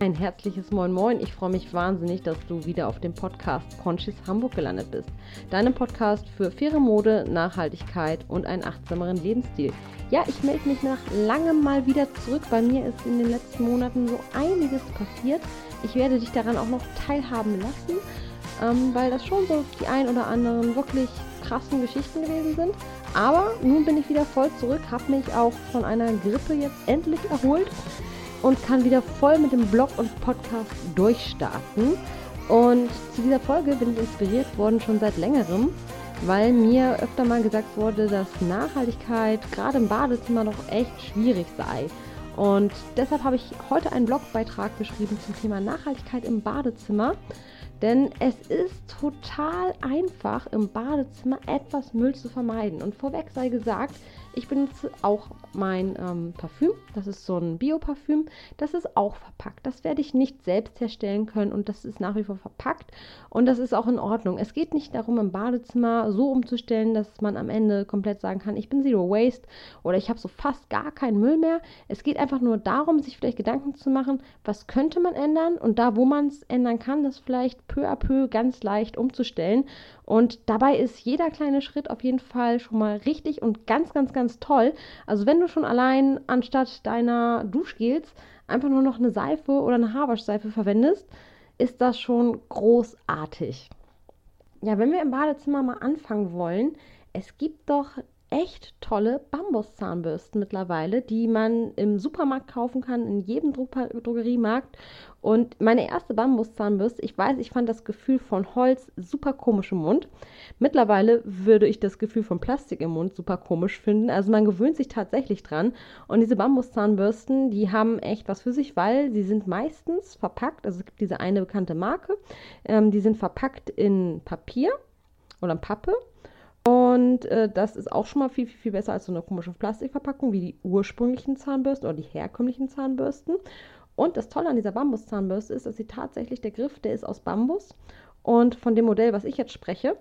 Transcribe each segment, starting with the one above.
Ein herzliches Moin Moin. Ich freue mich wahnsinnig, dass du wieder auf dem Podcast Conscious Hamburg gelandet bist. Deinem Podcast für faire Mode, Nachhaltigkeit und einen achtsameren Lebensstil. Ja, ich melde mich nach langem mal wieder zurück. Bei mir ist in den letzten Monaten so einiges passiert. Ich werde dich daran auch noch teilhaben lassen, ähm, weil das schon so die ein oder anderen wirklich krassen Geschichten gewesen sind. Aber nun bin ich wieder voll zurück, habe mich auch von einer Grippe jetzt endlich erholt und kann wieder voll mit dem Blog und Podcast durchstarten. Und zu dieser Folge bin ich inspiriert worden schon seit längerem, weil mir öfter mal gesagt wurde, dass Nachhaltigkeit gerade im Badezimmer doch echt schwierig sei. Und deshalb habe ich heute einen Blogbeitrag geschrieben zum Thema Nachhaltigkeit im Badezimmer. Denn es ist total einfach, im Badezimmer etwas Müll zu vermeiden. Und vorweg sei gesagt, ich benutze auch mein ähm, Parfüm. Das ist so ein Bio-Parfüm. Das ist auch verpackt. Das werde ich nicht selbst herstellen können und das ist nach wie vor verpackt. Und das ist auch in Ordnung. Es geht nicht darum, im Badezimmer so umzustellen, dass man am Ende komplett sagen kann, ich bin Zero Waste oder ich habe so fast gar keinen Müll mehr. Es geht einfach nur darum, sich vielleicht Gedanken zu machen, was könnte man ändern und da, wo man es ändern kann, das vielleicht peu à peu ganz leicht umzustellen. Und dabei ist jeder kleine Schritt auf jeden Fall schon mal richtig und ganz, ganz, ganz toll. Also wenn du schon allein anstatt deiner Duschgels einfach nur noch eine Seife oder eine Haarwaschseife verwendest, ist das schon großartig. Ja, wenn wir im Badezimmer mal anfangen wollen, es gibt doch echt tolle Bambuszahnbürsten mittlerweile, die man im Supermarkt kaufen kann, in jedem Dro Drogeriemarkt. Und meine erste Bambuszahnbürste, ich weiß, ich fand das Gefühl von Holz super komisch im Mund. Mittlerweile würde ich das Gefühl von Plastik im Mund super komisch finden. Also man gewöhnt sich tatsächlich dran. Und diese Bambuszahnbürsten, die haben echt was für sich, weil sie sind meistens verpackt. Also es gibt diese eine bekannte Marke, ähm, die sind verpackt in Papier oder Pappe und äh, das ist auch schon mal viel, viel, viel besser als so eine komische Plastikverpackung wie die ursprünglichen Zahnbürsten oder die herkömmlichen Zahnbürsten. Und das Tolle an dieser Bambuszahnbürste ist, dass sie tatsächlich, der Griff, der ist aus Bambus. Und von dem Modell, was ich jetzt spreche,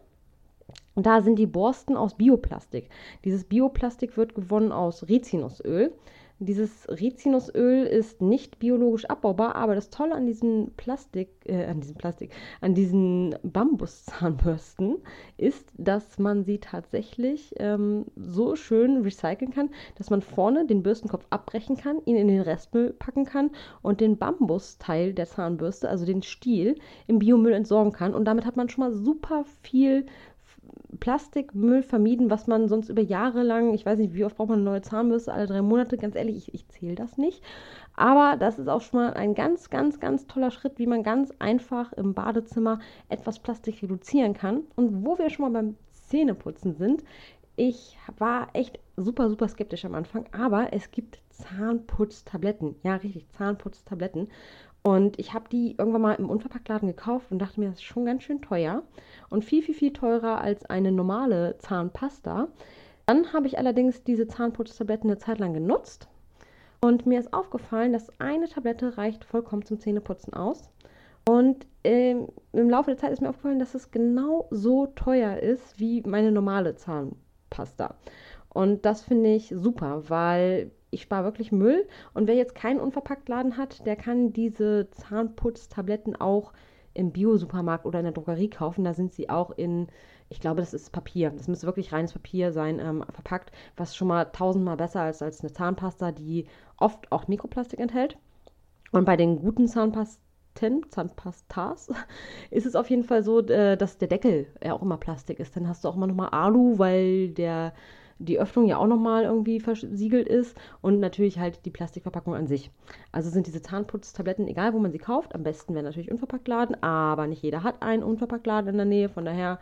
da sind die Borsten aus Bioplastik. Dieses Bioplastik wird gewonnen aus Rizinusöl. Dieses Rizinusöl ist nicht biologisch abbaubar, aber das Tolle an diesem Plastik, äh, an diesem Plastik, an diesen Bambuszahnbürsten ist, dass man sie tatsächlich ähm, so schön recyceln kann, dass man vorne den Bürstenkopf abbrechen kann, ihn in den Restmüll packen kann und den Bambusteil der Zahnbürste, also den Stiel, im Biomüll entsorgen kann. Und damit hat man schon mal super viel Plastikmüll vermieden, was man sonst über Jahre lang, ich weiß nicht, wie oft braucht man eine neue Zahnbürste, alle drei Monate, ganz ehrlich, ich, ich zähle das nicht. Aber das ist auch schon mal ein ganz, ganz, ganz toller Schritt, wie man ganz einfach im Badezimmer etwas Plastik reduzieren kann. Und wo wir schon mal beim Zähneputzen sind, ich war echt super, super skeptisch am Anfang, aber es gibt Zahnputztabletten. Ja, richtig, Zahnputztabletten. Und ich habe die irgendwann mal im Unverpacktladen gekauft und dachte mir, das ist schon ganz schön teuer und viel, viel, viel teurer als eine normale Zahnpasta. Dann habe ich allerdings diese Zahnputztabletten eine Zeit lang genutzt und mir ist aufgefallen, dass eine Tablette reicht vollkommen zum Zähneputzen aus. Und ähm, im Laufe der Zeit ist mir aufgefallen, dass es genau so teuer ist wie meine normale Zahnpasta. Und das finde ich super, weil ich spare wirklich Müll. Und wer jetzt keinen Unverpacktladen hat, der kann diese Zahnputztabletten auch im Bio-Supermarkt oder in der Drogerie kaufen. Da sind sie auch in, ich glaube, das ist Papier. Das müsste wirklich reines Papier sein, ähm, verpackt, was schon mal tausendmal besser ist als eine Zahnpasta, die oft auch Mikroplastik enthält. Und bei den guten Zahnpasten Zahnpastas, ist es auf jeden Fall so, äh, dass der Deckel ja auch immer Plastik ist. Dann hast du auch immer nochmal Alu, weil der die Öffnung ja auch nochmal irgendwie versiegelt ist und natürlich halt die Plastikverpackung an sich. Also sind diese Zahnputztabletten, egal wo man sie kauft, am besten wäre natürlich Unverpacktladen, aber nicht jeder hat einen Unverpacktladen in der Nähe, von daher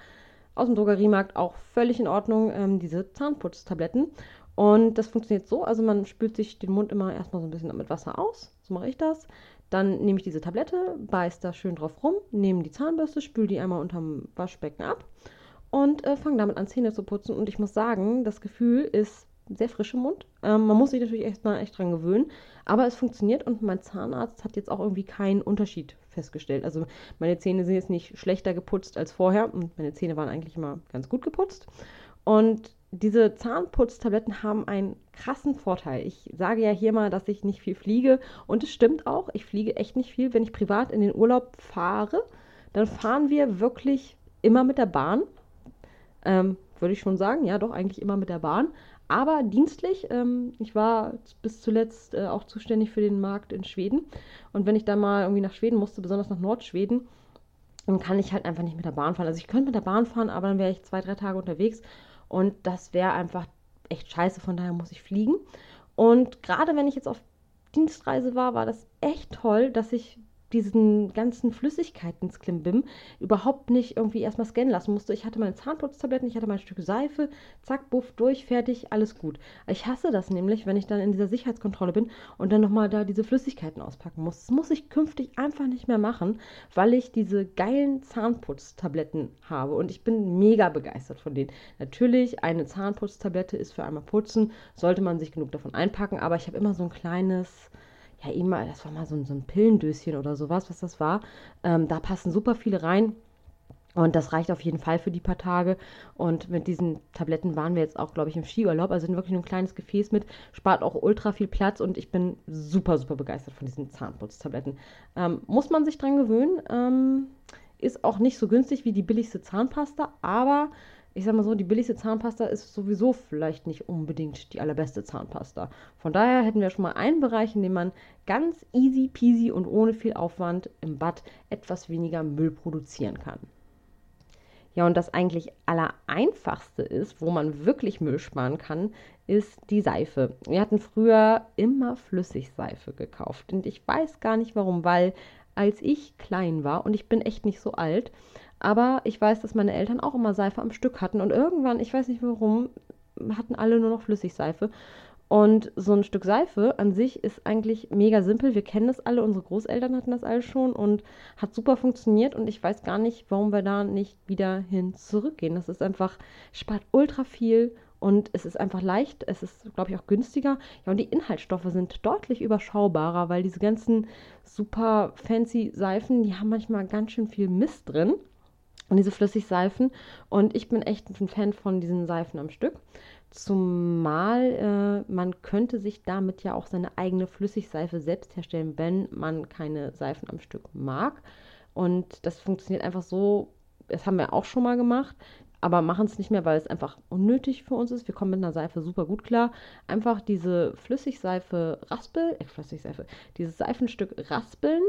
aus dem Drogeriemarkt auch völlig in Ordnung, ähm, diese Zahnputztabletten. Und das funktioniert so, also man spült sich den Mund immer erstmal so ein bisschen mit Wasser aus, so mache ich das. Dann nehme ich diese Tablette, beiß da schön drauf rum, nehme die Zahnbürste, spüle die einmal unterm Waschbecken ab und äh, fange damit an, Zähne zu putzen. Und ich muss sagen, das Gefühl ist sehr frisch im Mund. Ähm, man muss sich natürlich erstmal echt dran gewöhnen, aber es funktioniert und mein Zahnarzt hat jetzt auch irgendwie keinen Unterschied festgestellt. Also meine Zähne sind jetzt nicht schlechter geputzt als vorher und meine Zähne waren eigentlich immer ganz gut geputzt. Und diese Zahnputztabletten haben einen krassen Vorteil. Ich sage ja hier mal, dass ich nicht viel fliege und es stimmt auch. Ich fliege echt nicht viel. Wenn ich privat in den Urlaub fahre, dann fahren wir wirklich immer mit der Bahn. Ähm, würde ich schon sagen, ja, doch eigentlich immer mit der Bahn. Aber dienstlich, ähm, ich war bis zuletzt äh, auch zuständig für den Markt in Schweden. Und wenn ich da mal irgendwie nach Schweden musste, besonders nach Nordschweden, dann kann ich halt einfach nicht mit der Bahn fahren. Also ich könnte mit der Bahn fahren, aber dann wäre ich zwei, drei Tage unterwegs und das wäre einfach echt scheiße. Von daher muss ich fliegen. Und gerade wenn ich jetzt auf Dienstreise war, war das echt toll, dass ich diesen ganzen Flüssigkeiten ins Klimbim überhaupt nicht irgendwie erstmal scannen lassen musste. Ich hatte meine Zahnputztabletten, ich hatte mein Stück Seife, zack, buff, durch, fertig, alles gut. Ich hasse das nämlich, wenn ich dann in dieser Sicherheitskontrolle bin und dann nochmal da diese Flüssigkeiten auspacken muss. Das muss ich künftig einfach nicht mehr machen, weil ich diese geilen Zahnputztabletten habe und ich bin mega begeistert von denen. Natürlich, eine Zahnputztablette ist für einmal putzen, sollte man sich genug davon einpacken, aber ich habe immer so ein kleines ja, immer, das war mal so, so ein Pillendöschen oder sowas, was das war. Ähm, da passen super viele rein. Und das reicht auf jeden Fall für die paar Tage. Und mit diesen Tabletten waren wir jetzt auch, glaube ich, im Skiurlaub. Also sind wirklich nur ein kleines Gefäß mit, spart auch ultra viel Platz und ich bin super, super begeistert von diesen Zahnputztabletten. Ähm, muss man sich dran gewöhnen. Ähm, ist auch nicht so günstig wie die billigste Zahnpasta, aber ich sag mal so, die billigste Zahnpasta ist sowieso vielleicht nicht unbedingt die allerbeste Zahnpasta. Von daher hätten wir schon mal einen Bereich, in dem man ganz easy peasy und ohne viel Aufwand im Bad etwas weniger Müll produzieren kann. Ja, und das eigentlich allereinfachste ist, wo man wirklich Müll sparen kann, ist die Seife. Wir hatten früher immer Flüssigseife gekauft und ich weiß gar nicht warum, weil als ich klein war und ich bin echt nicht so alt, aber ich weiß, dass meine Eltern auch immer Seife am Stück hatten. Und irgendwann, ich weiß nicht warum, hatten alle nur noch Flüssigseife. Und so ein Stück Seife an sich ist eigentlich mega simpel. Wir kennen das alle, unsere Großeltern hatten das alle schon und hat super funktioniert. Und ich weiß gar nicht, warum wir da nicht wieder hin zurückgehen. Das ist einfach, spart ultra viel und es ist einfach leicht. Es ist, glaube ich, auch günstiger. Ja, und die Inhaltsstoffe sind deutlich überschaubarer, weil diese ganzen super fancy Seifen, die haben manchmal ganz schön viel Mist drin und diese Flüssigseifen. Und ich bin echt ein Fan von diesen Seifen am Stück. Zumal äh, man könnte sich damit ja auch seine eigene Flüssigseife selbst herstellen, wenn man keine Seifen am Stück mag. Und das funktioniert einfach so, das haben wir auch schon mal gemacht aber machen es nicht mehr, weil es einfach unnötig für uns ist. Wir kommen mit einer Seife super gut klar. Einfach diese Flüssigseife raspeln, äh, Flüssigseife, dieses Seifenstück raspeln,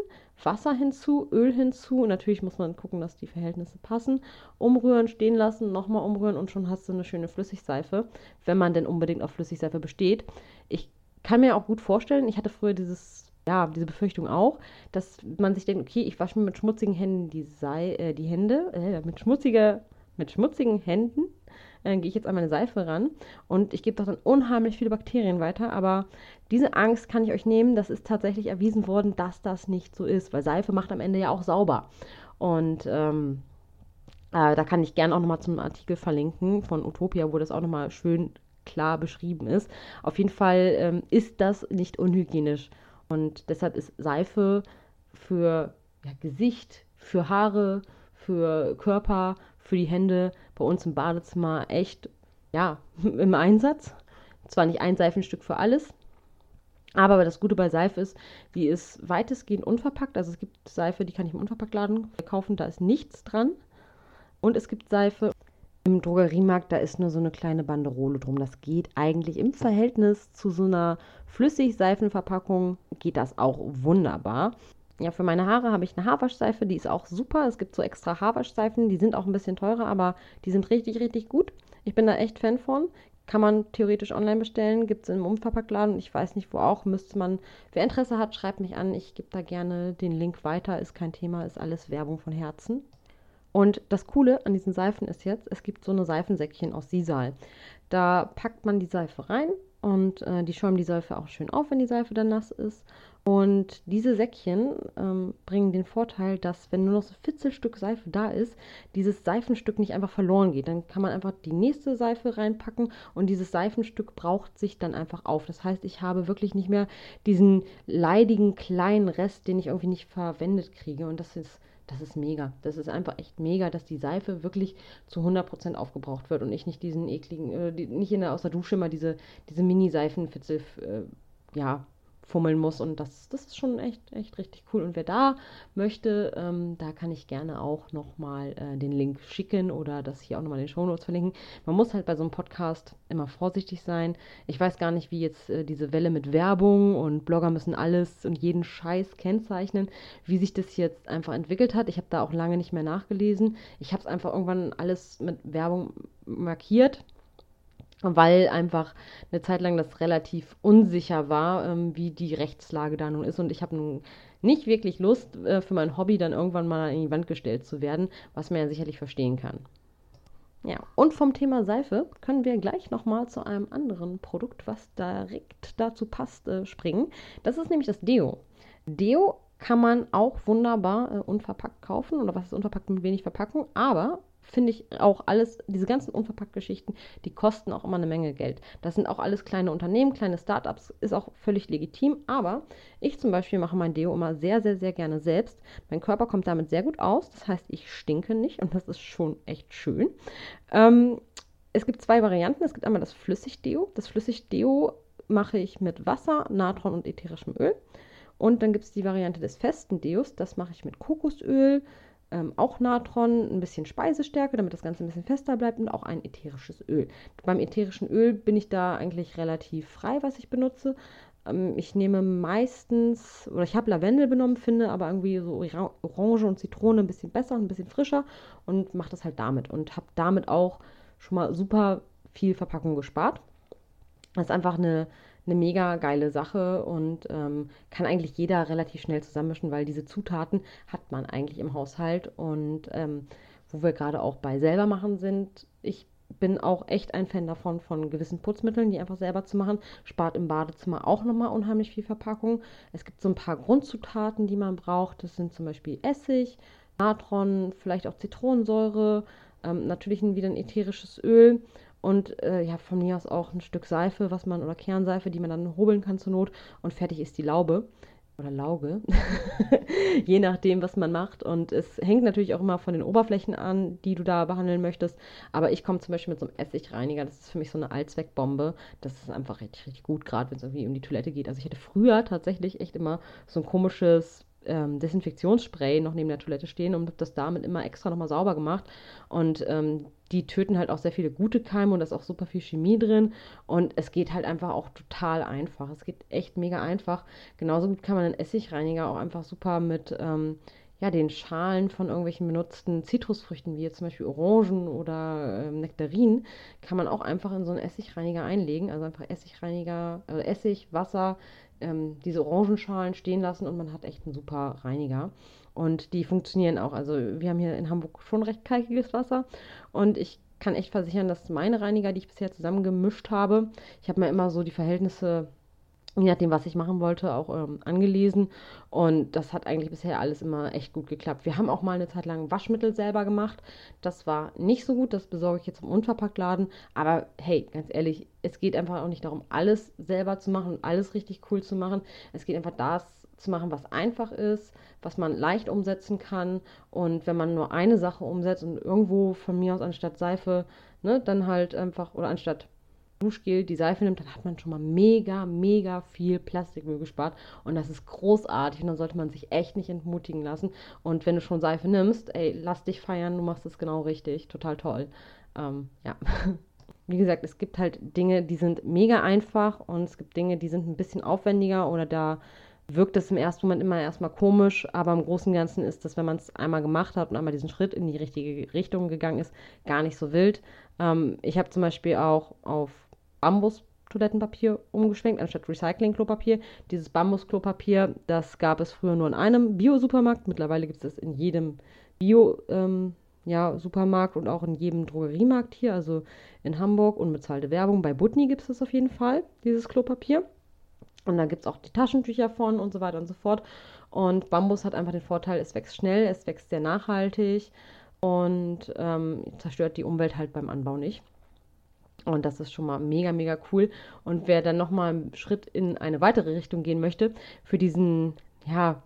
Wasser hinzu, Öl hinzu. Und natürlich muss man gucken, dass die Verhältnisse passen. Umrühren, stehen lassen, nochmal umrühren und schon hast du eine schöne Flüssigseife, wenn man denn unbedingt auf Flüssigseife besteht. Ich kann mir auch gut vorstellen, ich hatte früher dieses ja, diese Befürchtung auch, dass man sich denkt, okay, ich wasche mir mit schmutzigen Händen die, Sei äh, die Hände, äh, mit schmutziger mit schmutzigen Händen äh, gehe ich jetzt an meine Seife ran und ich gebe doch dann unheimlich viele Bakterien weiter. Aber diese Angst kann ich euch nehmen. Das ist tatsächlich erwiesen worden, dass das nicht so ist, weil Seife macht am Ende ja auch sauber. Und ähm, äh, da kann ich gerne auch nochmal zum Artikel verlinken von Utopia, wo das auch nochmal schön klar beschrieben ist. Auf jeden Fall ähm, ist das nicht unhygienisch. Und deshalb ist Seife für ja, Gesicht, für Haare, für Körper, für die Hände bei uns im Badezimmer echt, ja, im Einsatz. Zwar nicht ein Seifenstück für alles, aber das Gute bei Seife ist, die ist weitestgehend unverpackt. Also es gibt Seife, die kann ich im Unverpacktladen kaufen, da ist nichts dran. Und es gibt Seife im Drogeriemarkt, da ist nur so eine kleine Banderole drum. Das geht eigentlich im Verhältnis zu so einer Flüssigseifenverpackung, geht das auch wunderbar. Ja, für meine Haare habe ich eine Haarwaschseife, die ist auch super. Es gibt so extra Haarwaschseifen, die sind auch ein bisschen teurer, aber die sind richtig, richtig gut. Ich bin da echt Fan von. Kann man theoretisch online bestellen, gibt es im Umverpacktladen. Ich weiß nicht, wo auch. Müsste man, wer Interesse hat, schreibt mich an. Ich gebe da gerne den Link weiter. Ist kein Thema, ist alles Werbung von Herzen. Und das Coole an diesen Seifen ist jetzt, es gibt so eine Seifensäckchen aus Sisal. Da packt man die Seife rein und äh, die schäumen die Seife auch schön auf, wenn die Seife dann nass ist. Und diese Säckchen ähm, bringen den Vorteil, dass wenn nur noch so ein Fitzelstück Seife da ist, dieses Seifenstück nicht einfach verloren geht. Dann kann man einfach die nächste Seife reinpacken und dieses Seifenstück braucht sich dann einfach auf. Das heißt, ich habe wirklich nicht mehr diesen leidigen kleinen Rest, den ich irgendwie nicht verwendet kriege. Und das ist das ist mega. Das ist einfach echt mega, dass die Seife wirklich zu 100% aufgebraucht wird und ich nicht diesen ekligen, äh, die, nicht in der, aus der Dusche mal diese, diese Mini-Seifenfitzel, äh, ja, fummeln muss. Und das, das ist schon echt, echt richtig cool. Und wer da möchte, ähm, da kann ich gerne auch nochmal äh, den Link schicken oder das hier auch nochmal in den Shownotes verlinken. Man muss halt bei so einem Podcast immer vorsichtig sein. Ich weiß gar nicht, wie jetzt äh, diese Welle mit Werbung und Blogger müssen alles und jeden Scheiß kennzeichnen, wie sich das jetzt einfach entwickelt hat. Ich habe da auch lange nicht mehr nachgelesen. Ich habe es einfach irgendwann alles mit Werbung markiert weil einfach eine Zeit lang das relativ unsicher war, ähm, wie die Rechtslage da nun ist. Und ich habe nun nicht wirklich Lust, äh, für mein Hobby dann irgendwann mal in die Wand gestellt zu werden, was man ja sicherlich verstehen kann. Ja, und vom Thema Seife können wir gleich nochmal zu einem anderen Produkt, was direkt dazu passt, äh, springen. Das ist nämlich das Deo. Deo kann man auch wunderbar äh, unverpackt kaufen oder was ist unverpackt mit wenig Verpackung, aber finde ich auch alles, diese ganzen Unverpackt-Geschichten, die kosten auch immer eine Menge Geld. Das sind auch alles kleine Unternehmen, kleine Startups, ist auch völlig legitim. Aber ich zum Beispiel mache mein Deo immer sehr, sehr, sehr gerne selbst. Mein Körper kommt damit sehr gut aus. Das heißt, ich stinke nicht und das ist schon echt schön. Ähm, es gibt zwei Varianten. Es gibt einmal das Flüssigdeo. Das Flüssigdeo mache ich mit Wasser, Natron und ätherischem Öl. Und dann gibt es die Variante des festen Deos. Das mache ich mit Kokosöl, ähm, auch Natron, ein bisschen Speisestärke, damit das Ganze ein bisschen fester bleibt und auch ein ätherisches Öl. Beim ätherischen Öl bin ich da eigentlich relativ frei, was ich benutze. Ähm, ich nehme meistens, oder ich habe Lavendel benommen, finde aber irgendwie so Orange und Zitrone ein bisschen besser und ein bisschen frischer und mache das halt damit und habe damit auch schon mal super viel Verpackung gespart. Das ist einfach eine eine mega geile Sache und ähm, kann eigentlich jeder relativ schnell zusammenmischen, weil diese Zutaten hat man eigentlich im Haushalt und ähm, wo wir gerade auch bei selber machen sind, ich bin auch echt ein Fan davon, von gewissen Putzmitteln, die einfach selber zu machen. Spart im Badezimmer auch nochmal unheimlich viel Verpackung. Es gibt so ein paar Grundzutaten, die man braucht. Das sind zum Beispiel Essig, Natron, vielleicht auch Zitronensäure, ähm, natürlich wieder ein ätherisches Öl und äh, ja, von mir aus auch ein Stück Seife, was man, oder Kernseife, die man dann hobeln kann zur Not und fertig ist die Laube oder Lauge, je nachdem, was man macht. Und es hängt natürlich auch immer von den Oberflächen an, die du da behandeln möchtest. Aber ich komme zum Beispiel mit so einem Essigreiniger, das ist für mich so eine Allzweckbombe. Das ist einfach richtig, richtig gut, gerade wenn es irgendwie um die Toilette geht. Also ich hatte früher tatsächlich echt immer so ein komisches ähm, Desinfektionsspray noch neben der Toilette stehen und habe das damit immer extra nochmal sauber gemacht. Und ähm, die töten halt auch sehr viele gute Keime und da ist auch super viel Chemie drin. Und es geht halt einfach auch total einfach. Es geht echt mega einfach. Genauso gut kann man einen Essigreiniger auch einfach super mit ähm, ja, den Schalen von irgendwelchen benutzten Zitrusfrüchten, wie jetzt zum Beispiel Orangen oder äh, Nektarinen, kann man auch einfach in so einen Essigreiniger einlegen. Also einfach Essigreiniger, also Essig, Wasser, ähm, diese Orangenschalen stehen lassen und man hat echt einen super Reiniger. Und die funktionieren auch. Also wir haben hier in Hamburg schon recht kalkiges Wasser und ich kann echt versichern, dass meine Reiniger, die ich bisher zusammengemischt habe, ich habe mir immer so die Verhältnisse je nachdem, was ich machen wollte, auch ähm, angelesen. Und das hat eigentlich bisher alles immer echt gut geklappt. Wir haben auch mal eine Zeit lang Waschmittel selber gemacht. Das war nicht so gut, das besorge ich jetzt im Unverpacktladen. Aber hey, ganz ehrlich, es geht einfach auch nicht darum, alles selber zu machen und alles richtig cool zu machen. Es geht einfach das zu machen, was einfach ist, was man leicht umsetzen kann. Und wenn man nur eine Sache umsetzt und irgendwo von mir aus anstatt Seife, ne, dann halt einfach, oder anstatt Duschgel, die Seife nimmt, dann hat man schon mal mega, mega viel Plastikmüll gespart. Und das ist großartig. Und dann sollte man sich echt nicht entmutigen lassen. Und wenn du schon Seife nimmst, ey, lass dich feiern, du machst es genau richtig. Total toll. Ähm, ja. Wie gesagt, es gibt halt Dinge, die sind mega einfach und es gibt Dinge, die sind ein bisschen aufwendiger oder da wirkt es im ersten Moment immer erstmal komisch, aber im Großen und Ganzen ist das, wenn man es einmal gemacht hat und einmal diesen Schritt in die richtige Richtung gegangen ist, gar nicht so wild. Ähm, ich habe zum Beispiel auch auf Bambus-Toilettenpapier umgeschwenkt, anstatt Recycling-Klopapier. Dieses Bambus-Klopapier, das gab es früher nur in einem Bio-Supermarkt. Mittlerweile gibt es das in jedem Bio- ähm, ja, und auch in jedem Drogeriemarkt hier, also in Hamburg. Unbezahlte Werbung. Bei Butni gibt es das auf jeden Fall, dieses Klopapier. Und da gibt es auch die Taschentücher von und so weiter und so fort. Und Bambus hat einfach den Vorteil, es wächst schnell, es wächst sehr nachhaltig und ähm, zerstört die Umwelt halt beim Anbau nicht. Und das ist schon mal mega, mega cool. Und wer dann nochmal einen Schritt in eine weitere Richtung gehen möchte, für diesen, ja,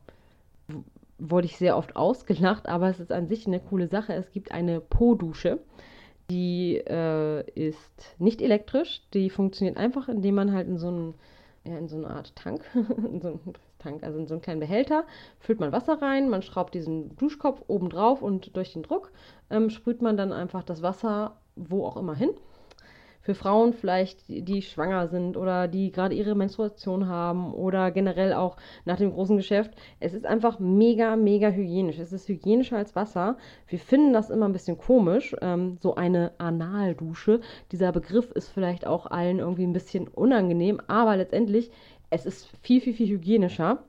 wurde ich sehr oft ausgelacht, aber es ist an sich eine coole Sache. Es gibt eine Po-Dusche. Die äh, ist nicht elektrisch, die funktioniert einfach, indem man halt in so, einen, ja, in so eine Art Tank, in so einen Tank, also in so einen kleinen Behälter, füllt man Wasser rein, man schraubt diesen Duschkopf oben drauf und durch den Druck ähm, sprüht man dann einfach das Wasser wo auch immer hin für Frauen vielleicht, die schwanger sind oder die gerade ihre Menstruation haben oder generell auch nach dem großen Geschäft. Es ist einfach mega, mega hygienisch. Es ist hygienischer als Wasser. Wir finden das immer ein bisschen komisch, ähm, so eine Analdusche. Dieser Begriff ist vielleicht auch allen irgendwie ein bisschen unangenehm, aber letztendlich, es ist viel, viel, viel hygienischer,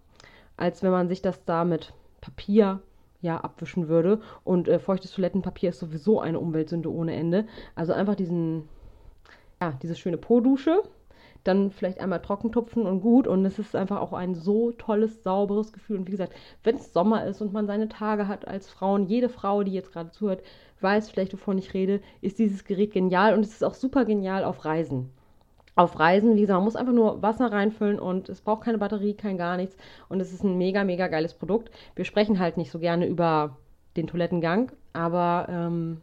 als wenn man sich das da mit Papier ja, abwischen würde. Und äh, feuchtes Toilettenpapier ist sowieso eine Umweltsünde ohne Ende. Also einfach diesen ja, diese schöne Po-Dusche, dann vielleicht einmal trockentupfen und gut. Und es ist einfach auch ein so tolles, sauberes Gefühl. Und wie gesagt, wenn es Sommer ist und man seine Tage hat als Frauen, jede Frau, die jetzt gerade zuhört, weiß vielleicht, wovon ich rede, ist dieses Gerät genial und es ist auch super genial auf Reisen. Auf Reisen, wie gesagt, man muss einfach nur Wasser reinfüllen und es braucht keine Batterie, kein gar nichts. Und es ist ein mega, mega geiles Produkt. Wir sprechen halt nicht so gerne über den Toilettengang, aber ähm,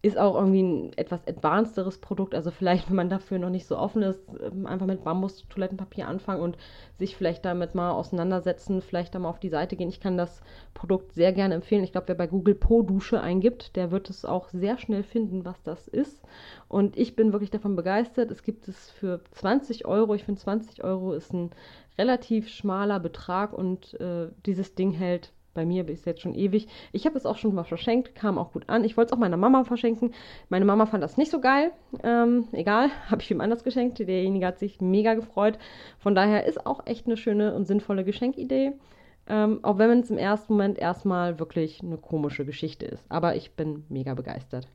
ist auch irgendwie ein etwas advancederes Produkt. Also vielleicht, wenn man dafür noch nicht so offen ist, ähm, einfach mit Bambus-Toilettenpapier anfangen und sich vielleicht damit mal auseinandersetzen, vielleicht da mal auf die Seite gehen. Ich kann das Produkt sehr gerne empfehlen. Ich glaube, wer bei Google Po-Dusche eingibt, der wird es auch sehr schnell finden, was das ist. Und ich bin wirklich davon begeistert. Es gibt es für 20 Euro. Ich finde 20 Euro ist ein relativ schmaler Betrag und äh, dieses Ding hält bei mir ist jetzt schon ewig. Ich habe es auch schon mal verschenkt, kam auch gut an. Ich wollte es auch meiner Mama verschenken. Meine Mama fand das nicht so geil. Ähm, egal, habe ich ihm anders geschenkt. Derjenige hat sich mega gefreut. Von daher ist auch echt eine schöne und sinnvolle Geschenkidee. Ähm, auch wenn es im ersten Moment erstmal wirklich eine komische Geschichte ist. Aber ich bin mega begeistert.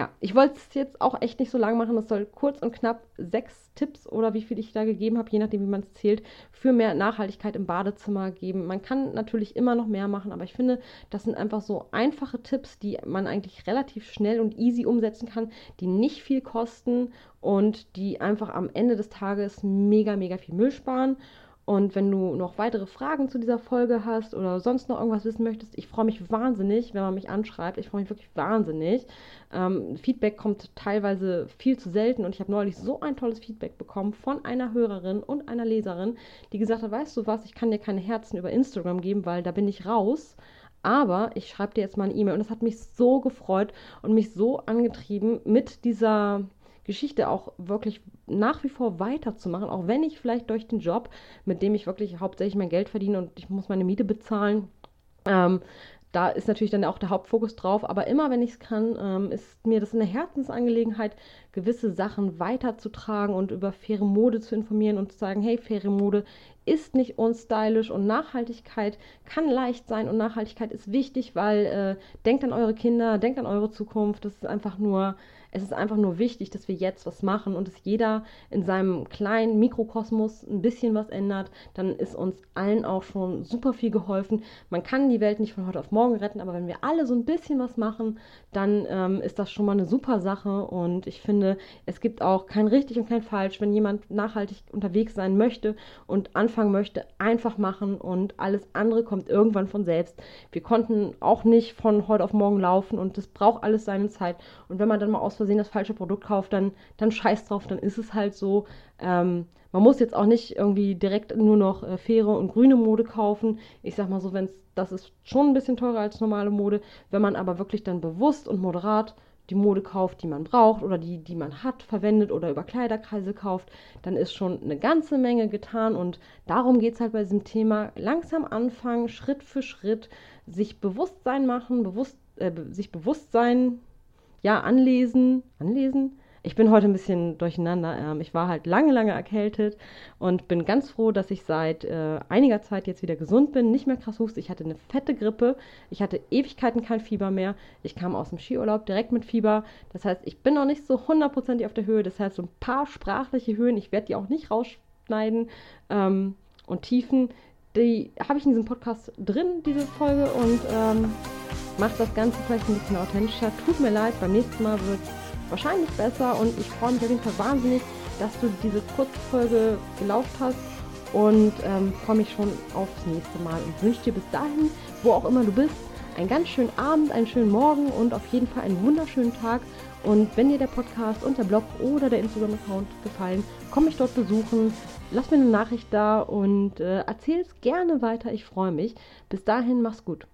Ja, ich wollte es jetzt auch echt nicht so lang machen. Es soll kurz und knapp sechs Tipps oder wie viel ich da gegeben habe, je nachdem, wie man es zählt, für mehr Nachhaltigkeit im Badezimmer geben. Man kann natürlich immer noch mehr machen, aber ich finde, das sind einfach so einfache Tipps, die man eigentlich relativ schnell und easy umsetzen kann, die nicht viel kosten und die einfach am Ende des Tages mega, mega viel Müll sparen. Und wenn du noch weitere Fragen zu dieser Folge hast oder sonst noch irgendwas wissen möchtest, ich freue mich wahnsinnig, wenn man mich anschreibt. Ich freue mich wirklich wahnsinnig. Ähm, Feedback kommt teilweise viel zu selten und ich habe neulich so ein tolles Feedback bekommen von einer Hörerin und einer Leserin, die gesagt hat, weißt du was, ich kann dir keine Herzen über Instagram geben, weil da bin ich raus. Aber ich schreibe dir jetzt mal eine E-Mail und das hat mich so gefreut und mich so angetrieben mit dieser Geschichte auch wirklich nach wie vor weiterzumachen, auch wenn ich vielleicht durch den Job, mit dem ich wirklich hauptsächlich mein Geld verdiene und ich muss meine Miete bezahlen, ähm, da ist natürlich dann auch der Hauptfokus drauf, aber immer wenn ich es kann, ähm, ist mir das eine Herzensangelegenheit, gewisse Sachen weiterzutragen und über faire Mode zu informieren und zu sagen, hey, faire Mode ist nicht unstylisch und Nachhaltigkeit kann leicht sein und Nachhaltigkeit ist wichtig, weil äh, denkt an eure Kinder, denkt an eure Zukunft, das ist einfach nur es ist einfach nur wichtig, dass wir jetzt was machen und dass jeder in seinem kleinen Mikrokosmos ein bisschen was ändert. Dann ist uns allen auch schon super viel geholfen. Man kann die Welt nicht von heute auf morgen retten, aber wenn wir alle so ein bisschen was machen, dann ähm, ist das schon mal eine super Sache. Und ich finde, es gibt auch kein richtig und kein falsch. Wenn jemand nachhaltig unterwegs sein möchte und anfangen möchte, einfach machen und alles andere kommt irgendwann von selbst. Wir konnten auch nicht von heute auf morgen laufen und das braucht alles seine Zeit. Und wenn man dann mal aus Versehen das falsche Produkt kauft, dann, dann scheiß drauf, dann ist es halt so. Ähm, man muss jetzt auch nicht irgendwie direkt nur noch äh, faire und grüne Mode kaufen. Ich sag mal so, wenn das ist schon ein bisschen teurer als normale Mode. Wenn man aber wirklich dann bewusst und moderat die Mode kauft, die man braucht oder die, die man hat, verwendet oder über Kleiderkreise kauft, dann ist schon eine ganze Menge getan. Und darum geht es halt bei diesem Thema. Langsam anfangen, Schritt für Schritt, sich Bewusstsein machen, bewusst, äh, sich Bewusstsein ja, anlesen, anlesen. Ich bin heute ein bisschen durcheinander. Ähm, ich war halt lange, lange erkältet und bin ganz froh, dass ich seit äh, einiger Zeit jetzt wieder gesund bin, nicht mehr krass huste. Ich hatte eine fette Grippe. Ich hatte Ewigkeiten kein Fieber mehr. Ich kam aus dem Skiurlaub direkt mit Fieber. Das heißt, ich bin noch nicht so hundertprozentig auf der Höhe. Das heißt, so ein paar sprachliche Höhen. Ich werde die auch nicht rausschneiden. Ähm, und Tiefen, die habe ich in diesem Podcast drin, diese Folge. Und ähm, macht das Ganze vielleicht ein bisschen authentischer. Tut mir leid, beim nächsten Mal wird es wahrscheinlich besser und ich freue mich auf jeden Fall wahnsinnig, dass du diese Kurzfolge gelaufen hast und ähm, freue mich schon aufs nächste Mal und wünsche dir bis dahin, wo auch immer du bist, einen ganz schönen Abend, einen schönen Morgen und auf jeden Fall einen wunderschönen Tag. Und wenn dir der Podcast und der Blog oder der Instagram-Account gefallen, komm mich dort besuchen, lass mir eine Nachricht da und äh, erzähl es gerne weiter. Ich freue mich. Bis dahin, mach's gut.